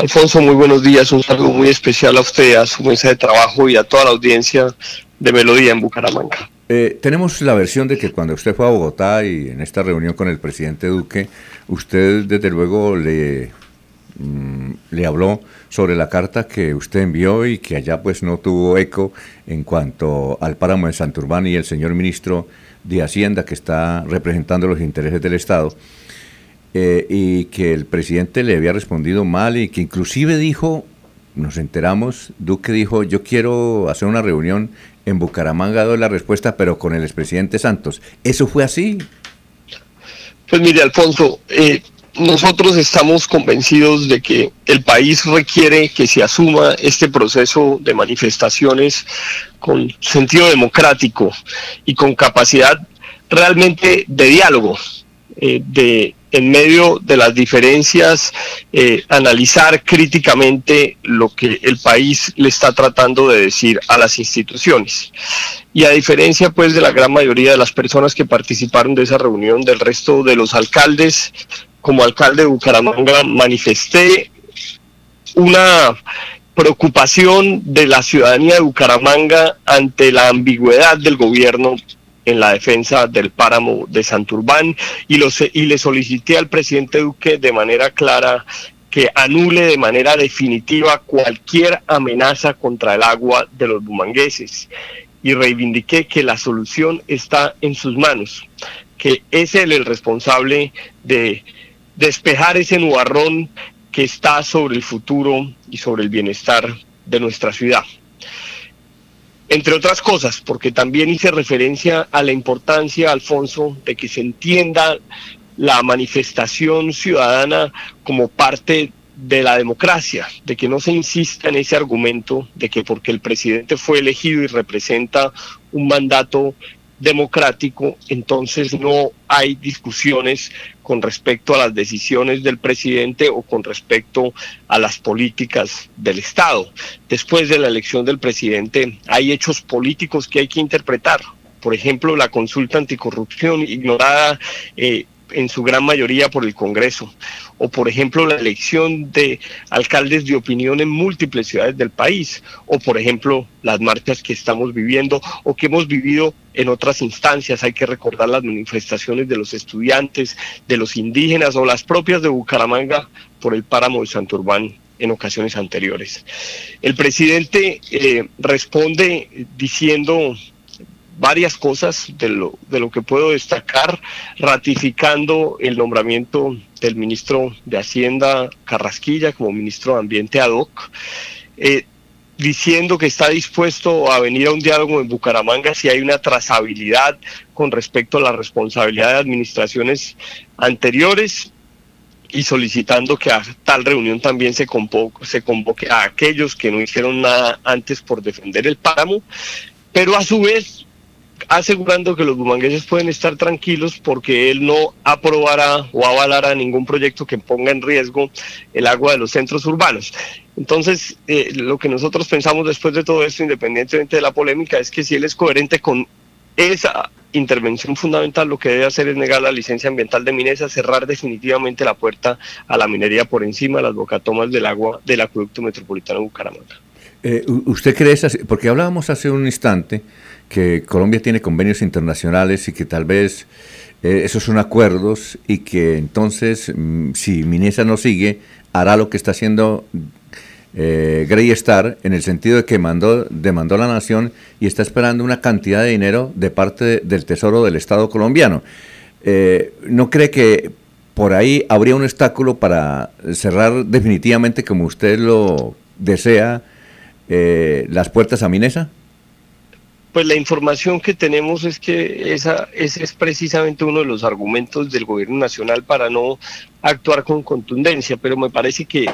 Alfonso, muy buenos días. Un saludo muy especial a usted, a su mesa de trabajo y a toda la audiencia de Melodía en Bucaramanga. Eh, tenemos la versión de que cuando usted fue a Bogotá y en esta reunión con el presidente Duque, usted desde luego le, mm, le habló sobre la carta que usted envió y que allá pues no tuvo eco en cuanto al páramo de Santurbán y el señor ministro de Hacienda que está representando los intereses del Estado. Eh, y que el presidente le había respondido mal y que inclusive dijo, nos enteramos, Duque dijo, yo quiero hacer una reunión en Bucaramanga, doy la respuesta, pero con el expresidente Santos. ¿Eso fue así? Pues mire, Alfonso, eh, nosotros estamos convencidos de que el país requiere que se asuma este proceso de manifestaciones con sentido democrático y con capacidad realmente de diálogo, eh, de en medio de las diferencias, eh, analizar críticamente lo que el país le está tratando de decir a las instituciones. Y a diferencia pues de la gran mayoría de las personas que participaron de esa reunión, del resto de los alcaldes, como alcalde de Bucaramanga manifesté una preocupación de la ciudadanía de Bucaramanga ante la ambigüedad del gobierno en la defensa del páramo de Santurbán y, y le solicité al presidente Duque de manera clara que anule de manera definitiva cualquier amenaza contra el agua de los bumangueses y reivindiqué que la solución está en sus manos, que es él el responsable de despejar ese nubarrón que está sobre el futuro y sobre el bienestar de nuestra ciudad entre otras cosas, porque también hice referencia a la importancia, Alfonso, de que se entienda la manifestación ciudadana como parte de la democracia, de que no se insista en ese argumento de que porque el presidente fue elegido y representa un mandato democrático, entonces no hay discusiones con respecto a las decisiones del presidente o con respecto a las políticas del Estado. Después de la elección del presidente hay hechos políticos que hay que interpretar. Por ejemplo, la consulta anticorrupción ignorada eh, en su gran mayoría por el Congreso, o por ejemplo la elección de alcaldes de opinión en múltiples ciudades del país, o por ejemplo las marchas que estamos viviendo o que hemos vivido en otras instancias. Hay que recordar las manifestaciones de los estudiantes, de los indígenas o las propias de Bucaramanga por el páramo de Santurbán en ocasiones anteriores. El presidente eh, responde diciendo varias cosas de lo, de lo que puedo destacar, ratificando el nombramiento del ministro de Hacienda Carrasquilla como ministro de Ambiente ad hoc, eh, diciendo que está dispuesto a venir a un diálogo en Bucaramanga si hay una trazabilidad con respecto a la responsabilidad de administraciones anteriores y solicitando que a tal reunión también se convoque, se convoque a aquellos que no hicieron nada antes por defender el páramo, pero a su vez asegurando que los bumangueses pueden estar tranquilos porque él no aprobará o avalará ningún proyecto que ponga en riesgo el agua de los centros urbanos. Entonces, eh, lo que nosotros pensamos después de todo esto, independientemente de la polémica, es que si él es coherente con esa intervención fundamental, lo que debe hacer es negar la licencia ambiental de Minesa, cerrar definitivamente la puerta a la minería por encima de las bocatomas del agua del acueducto metropolitano de Bucaramanga. Eh, ¿Usted cree eso? Porque hablábamos hace un instante que Colombia tiene convenios internacionales y que tal vez eh, esos son acuerdos y que entonces mm, si Minesa no sigue, hará lo que está haciendo eh, Grey Star en el sentido de que mandó, demandó la nación y está esperando una cantidad de dinero de parte del Tesoro del Estado colombiano. Eh, ¿No cree que por ahí habría un obstáculo para cerrar definitivamente, como usted lo desea, las puertas a Minesa? Pues la información que tenemos es que esa, ese es precisamente uno de los argumentos del gobierno nacional para no actuar con contundencia, pero me parece que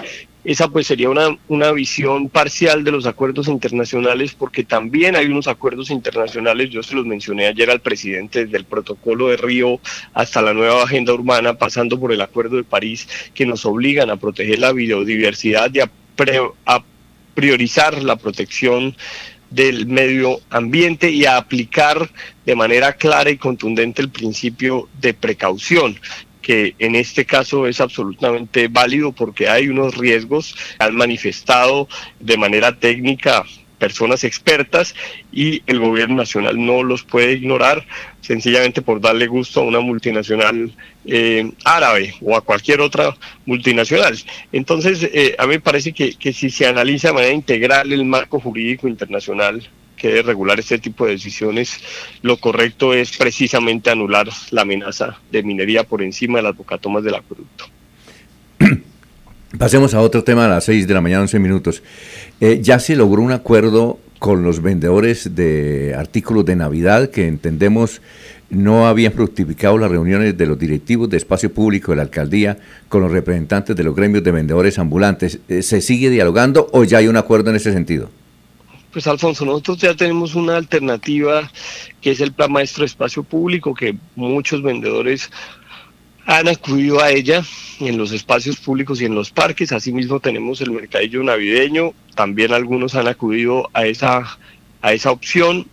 esa pues sería una, una visión parcial de los acuerdos internacionales porque también hay unos acuerdos internacionales, yo se los mencioné ayer al presidente, desde el protocolo de Río hasta la nueva agenda urbana, pasando por el acuerdo de París, que nos obligan a proteger la biodiversidad y a, a priorizar la protección del medio ambiente y a aplicar de manera clara y contundente el principio de precaución que en este caso es absolutamente válido porque hay unos riesgos, han manifestado de manera técnica personas expertas y el gobierno nacional no los puede ignorar sencillamente por darle gusto a una multinacional eh, árabe o a cualquier otra multinacional. Entonces, eh, a mí me parece que, que si se analiza de manera integral el marco jurídico internacional que debe regular este tipo de decisiones, lo correcto es precisamente anular la amenaza de minería por encima de las bocatomas del acueducto. Pasemos a otro tema a las 6 de la mañana, 11 minutos. Eh, ya se logró un acuerdo con los vendedores de artículos de Navidad que entendemos no habían fructificado las reuniones de los directivos de espacio público de la alcaldía con los representantes de los gremios de vendedores ambulantes. Eh, ¿Se sigue dialogando o ya hay un acuerdo en ese sentido? Pues Alfonso, nosotros ya tenemos una alternativa que es el Plan Maestro de Espacio Público, que muchos vendedores han acudido a ella en los espacios públicos y en los parques. Asimismo tenemos el mercadillo navideño, también algunos han acudido a esa, a esa opción.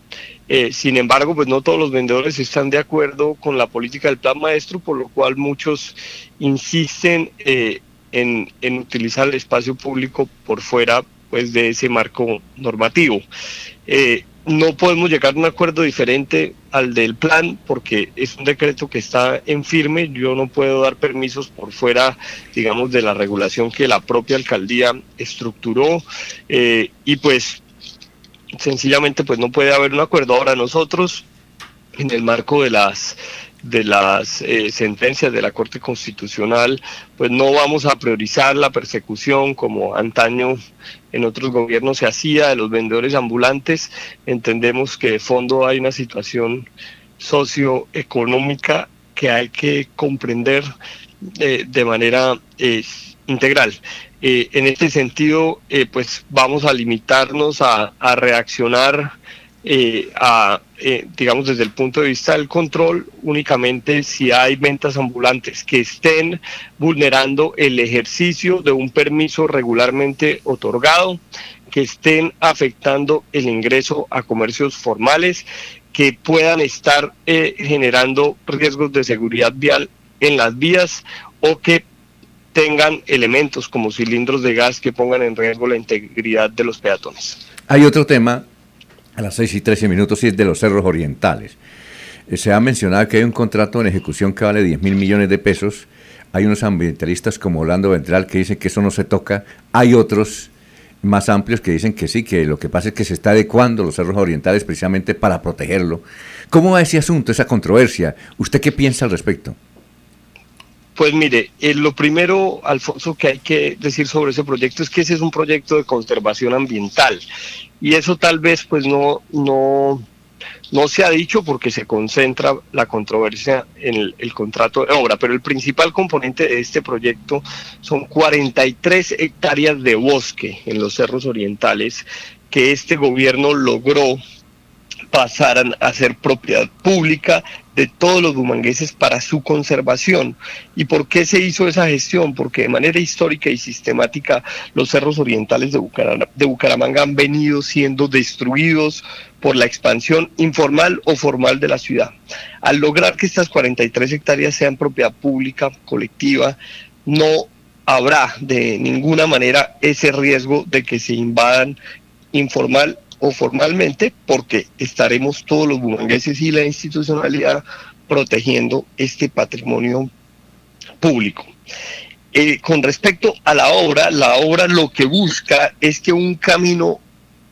Eh, sin embargo, pues no todos los vendedores están de acuerdo con la política del plan maestro, por lo cual muchos insisten eh, en, en utilizar el espacio público por fuera pues de ese marco normativo. Eh, no podemos llegar a un acuerdo diferente al del plan porque es un decreto que está en firme. Yo no puedo dar permisos por fuera, digamos, de la regulación que la propia alcaldía estructuró eh, y pues sencillamente pues no puede haber un acuerdo. Ahora nosotros en el marco de las de las eh, sentencias de la Corte Constitucional, pues no vamos a priorizar la persecución como antaño en otros gobiernos se hacía de los vendedores ambulantes. Entendemos que de fondo hay una situación socioeconómica que hay que comprender eh, de manera eh, integral. en este sentido, pues vamos a limitarnos a reaccionar eh, a, eh, digamos, desde el punto de vista del control, únicamente si hay ventas ambulantes que estén vulnerando el ejercicio de un permiso regularmente otorgado, que estén afectando el ingreso a comercios formales, que puedan estar eh, generando riesgos de seguridad vial en las vías o que tengan elementos como cilindros de gas que pongan en riesgo la integridad de los peatones. Hay otro tema a las 6 y 13 minutos y es de los cerros orientales. Eh, se ha mencionado que hay un contrato en ejecución que vale 10 mil millones de pesos. Hay unos ambientalistas como Orlando Ventral que dicen que eso no se toca. Hay otros más amplios que dicen que sí, que lo que pasa es que se está adecuando los cerros orientales precisamente para protegerlo. ¿Cómo va ese asunto, esa controversia? ¿Usted qué piensa al respecto? Pues mire, eh, lo primero, Alfonso, que hay que decir sobre ese proyecto es que ese es un proyecto de conservación ambiental. Y eso tal vez pues no, no, no se ha dicho porque se concentra la controversia en el, el, contrato de obra, pero el principal componente de este proyecto son 43 hectáreas de bosque en los cerros orientales que este gobierno logró pasaran a ser propiedad pública de todos los bumangueses para su conservación. ¿Y por qué se hizo esa gestión? Porque de manera histórica y sistemática los cerros orientales de, de Bucaramanga han venido siendo destruidos por la expansión informal o formal de la ciudad. Al lograr que estas 43 hectáreas sean propiedad pública, colectiva, no habrá de ninguna manera ese riesgo de que se invadan informal o formalmente, porque estaremos todos los bumangueses y la institucionalidad protegiendo este patrimonio público. Eh, con respecto a la obra, la obra lo que busca es que un camino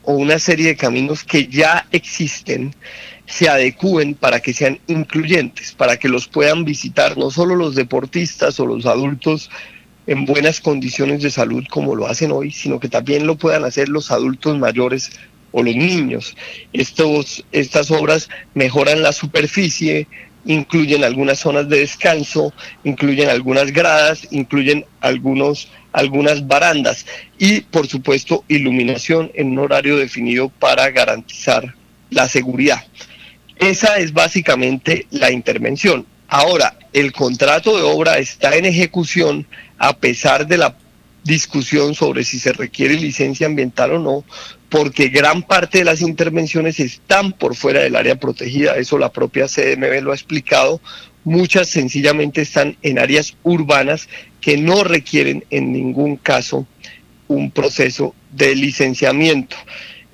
o una serie de caminos que ya existen se adecúen para que sean incluyentes, para que los puedan visitar no solo los deportistas o los adultos en buenas condiciones de salud como lo hacen hoy, sino que también lo puedan hacer los adultos mayores o los niños. Estos, estas obras mejoran la superficie, incluyen algunas zonas de descanso, incluyen algunas gradas, incluyen algunos, algunas barandas y, por supuesto, iluminación en un horario definido para garantizar la seguridad. Esa es básicamente la intervención. Ahora, el contrato de obra está en ejecución a pesar de la discusión sobre si se requiere licencia ambiental o no, porque gran parte de las intervenciones están por fuera del área protegida, eso la propia CDMB lo ha explicado, muchas sencillamente están en áreas urbanas que no requieren en ningún caso un proceso de licenciamiento.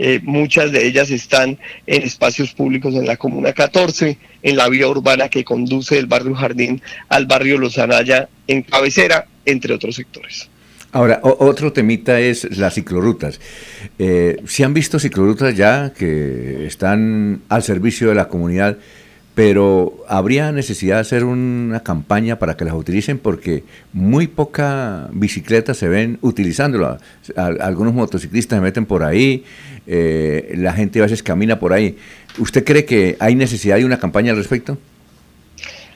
Eh, muchas de ellas están en espacios públicos en la Comuna 14, en la vía urbana que conduce del barrio Jardín al barrio Los Anaya en cabecera, entre otros sectores. Ahora, otro temita es las ciclorutas. Eh, ¿Se han visto ciclorutas ya que están al servicio de la comunidad? pero habría necesidad de hacer una campaña para que las utilicen porque muy poca bicicleta se ven utilizándola. Algunos motociclistas se meten por ahí, eh, la gente a veces camina por ahí. ¿Usted cree que hay necesidad de una campaña al respecto?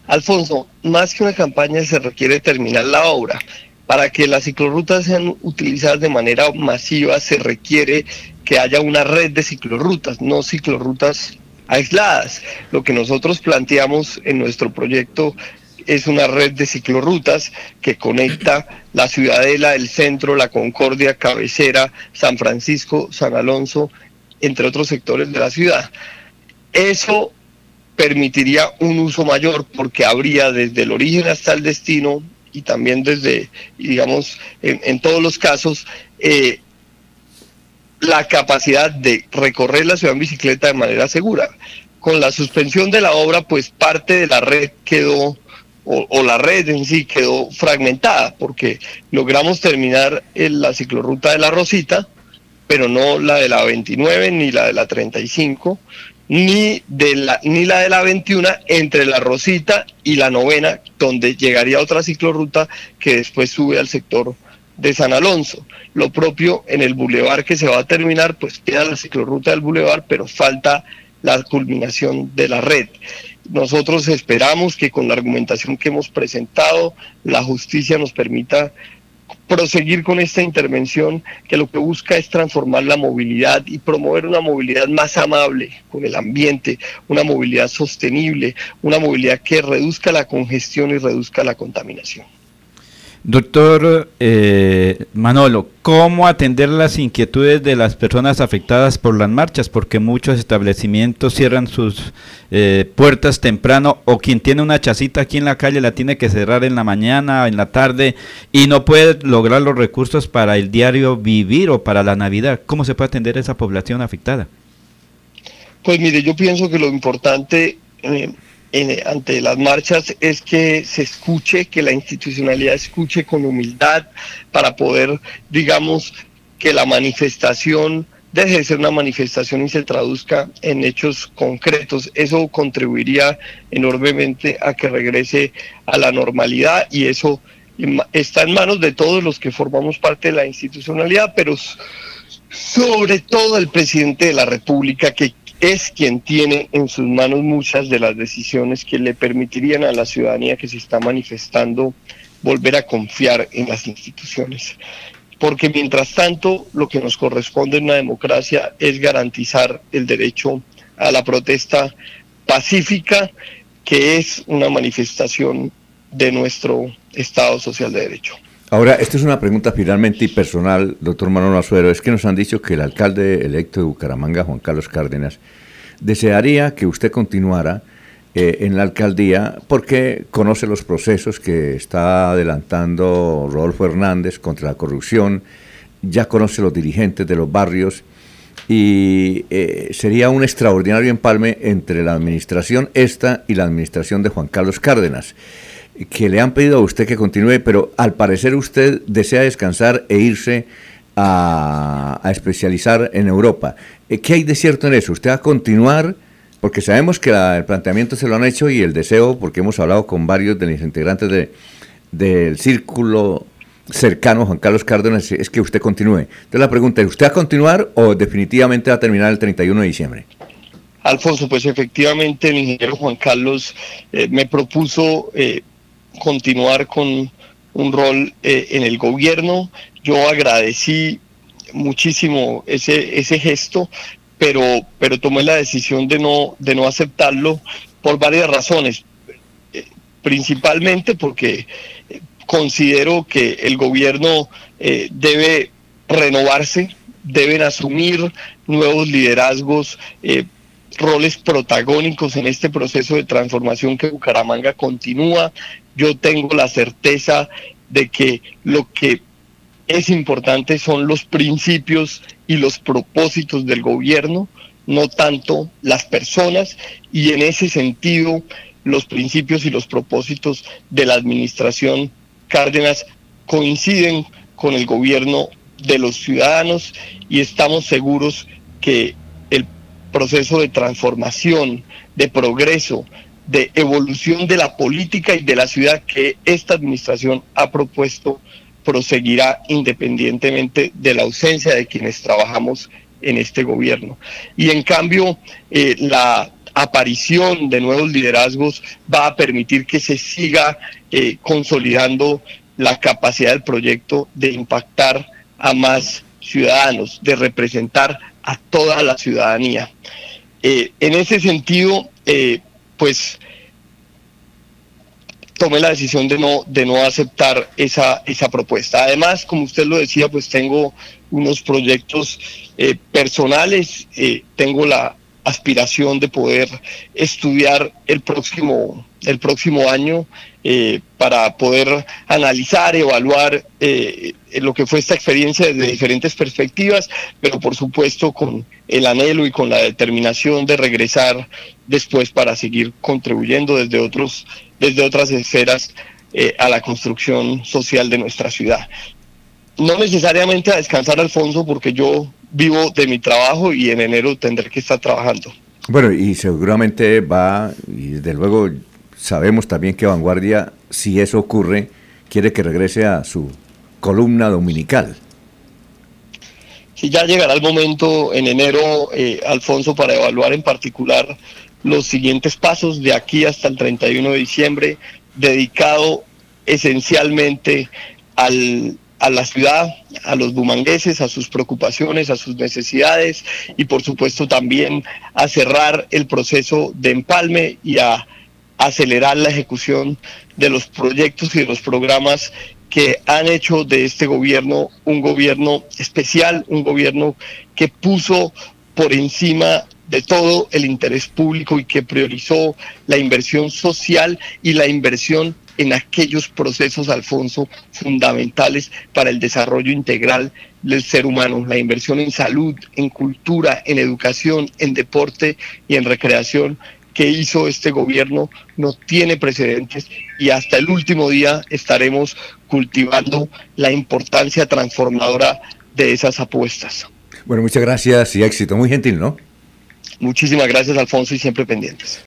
Alfonso, más que una campaña se requiere terminar la obra. Para que las ciclorrutas sean utilizadas de manera masiva se requiere que haya una red de ciclorrutas, no ciclorrutas aisladas. Lo que nosotros planteamos en nuestro proyecto es una red de ciclorrutas que conecta la Ciudadela, el centro, la Concordia, Cabecera, San Francisco, San Alonso, entre otros sectores de la ciudad. Eso permitiría un uso mayor porque habría desde el origen hasta el destino y también desde, digamos, en, todos los casos, eh, la capacidad de recorrer la ciudad en bicicleta de manera segura. Con la suspensión de la obra, pues parte de la red quedó, o, la red en sí quedó fragmentada, porque logramos terminar en la ciclorruta de la Rosita, pero no la de la 29 ni la de la 35, ni, de la, ni la de la 21 entre la Rosita y la novena, donde llegaría otra ciclorruta que después sube al sector de San Alonso. Lo propio en el bulevar que se va a terminar, pues queda la ciclorruta del bulevar, pero falta la culminación de la red. Nosotros esperamos que con la argumentación que hemos presentado, la justicia nos permita proseguir con esta intervención que lo que busca es transformar la movilidad y promover una movilidad más amable con el ambiente, una movilidad sostenible, una movilidad que reduzca la congestión y reduzca la contaminación. Doctor eh, Manolo, ¿cómo atender las inquietudes de las personas afectadas por las marchas? Porque muchos establecimientos cierran sus eh, puertas temprano o quien tiene una chacita aquí en la calle la tiene que cerrar en la mañana, en la tarde y no puede lograr los recursos para el diario vivir o para la Navidad. ¿Cómo se puede atender a esa población afectada? Pues mire, yo pienso que lo importante... Eh, ante las marchas es que se escuche, que la institucionalidad escuche con humildad para poder, digamos, que la manifestación deje de ser una manifestación y se traduzca en hechos concretos. Eso contribuiría enormemente a que regrese a la normalidad y eso está en manos de todos los que formamos parte de la institucionalidad, pero sobre todo el presidente de la República que es quien tiene en sus manos muchas de las decisiones que le permitirían a la ciudadanía que se está manifestando volver a confiar en las instituciones. Porque mientras tanto, lo que nos corresponde en una democracia es garantizar el derecho a la protesta pacífica, que es una manifestación de nuestro Estado Social de Derecho. Ahora, esta es una pregunta finalmente y personal, doctor Manolo Azuero. Es que nos han dicho que el alcalde electo de Bucaramanga, Juan Carlos Cárdenas, desearía que usted continuara eh, en la alcaldía porque conoce los procesos que está adelantando Rodolfo Hernández contra la corrupción, ya conoce los dirigentes de los barrios y eh, sería un extraordinario empalme entre la administración esta y la administración de Juan Carlos Cárdenas que le han pedido a usted que continúe, pero al parecer usted desea descansar e irse a, especializar en Europa. Eh, ¿Qué hay de cierto en eso? ¿Usted va a continuar? Porque sabemos que el planteamiento se lo han hecho y el deseo, porque hemos hablado con varios de los integrantes de, del círculo cercano, Juan Carlos Cárdenas, es que usted continúe. Entonces la pregunta es, ¿usted va a continuar o definitivamente va a terminar el 31 de diciembre? Alfonso, pues efectivamente el ingeniero Juan Carlos eh, me propuso eh, continuar con un rol eh, en el gobierno. Yo agradecí muchísimo ese, ese gesto, pero, pero tomé la decisión de no, de no aceptarlo por varias razones. Eh, principalmente porque eh, considero que el gobierno debe renovarse, deben asumir nuevos liderazgos roles protagónicos en este proceso de transformación que Bucaramanga continúa. Yo tengo la certeza de que lo que es importante son los principios y los propósitos del gobierno, no tanto las personas, y en ese sentido los principios y los propósitos de la administración Cárdenas coinciden con el gobierno de los ciudadanos y estamos seguros que el proceso de transformación, de progreso, de evolución de la política y de la ciudad que esta administración ha propuesto proseguirá independientemente de la ausencia de quienes trabajamos en este gobierno. Y en cambio, eh, la aparición de nuevos liderazgos va a permitir que se siga eh, consolidando la capacidad del proyecto de impactar a más ciudadanos, de representar a toda la ciudadanía. Eh, en ese sentido, pues tomé la decisión de no, de no aceptar esa, esa propuesta. Además, como usted lo decía, pues tengo unos proyectos eh, personales, tengo la aspiración de poder estudiar el próximo, el próximo año eh, para poder analizar, evaluar eh, lo que fue esta experiencia desde diferentes perspectivas, pero por supuesto con el anhelo y con la determinación de regresar después para seguir contribuyendo desde, otros, desde otras esferas eh, a la construcción social de nuestra ciudad. No necesariamente a descansar, Alfonso, porque yo vivo de mi trabajo y en enero tendré que estar trabajando. Bueno, y seguramente va, y desde luego sabemos también que Vanguardia, si eso ocurre, quiere que regrese a su columna dominical. Sí, ya llegará el momento en enero, eh, Alfonso, para evaluar en particular los siguientes pasos de aquí hasta el 31 de diciembre, dedicado esencialmente al a la ciudad, a los bumangueses, a sus preocupaciones, a sus necesidades y por supuesto también a cerrar el proceso de empalme y a acelerar la ejecución de los proyectos y de los programas que han hecho de este gobierno un gobierno especial, un gobierno que puso por encima de todo el interés público y que priorizó la inversión social y la inversión en aquellos procesos, Alfonso, fundamentales para el desarrollo integral del ser humano, la inversión en salud, en cultura, en educación, en deporte y en recreación que hizo este gobierno no tiene precedentes y hasta el último día estaremos cultivando la importancia transformadora de esas apuestas. Bueno, muchas gracias y éxito. Muy gentil, ¿no? Muchísimas gracias, Alfonso, y siempre pendientes.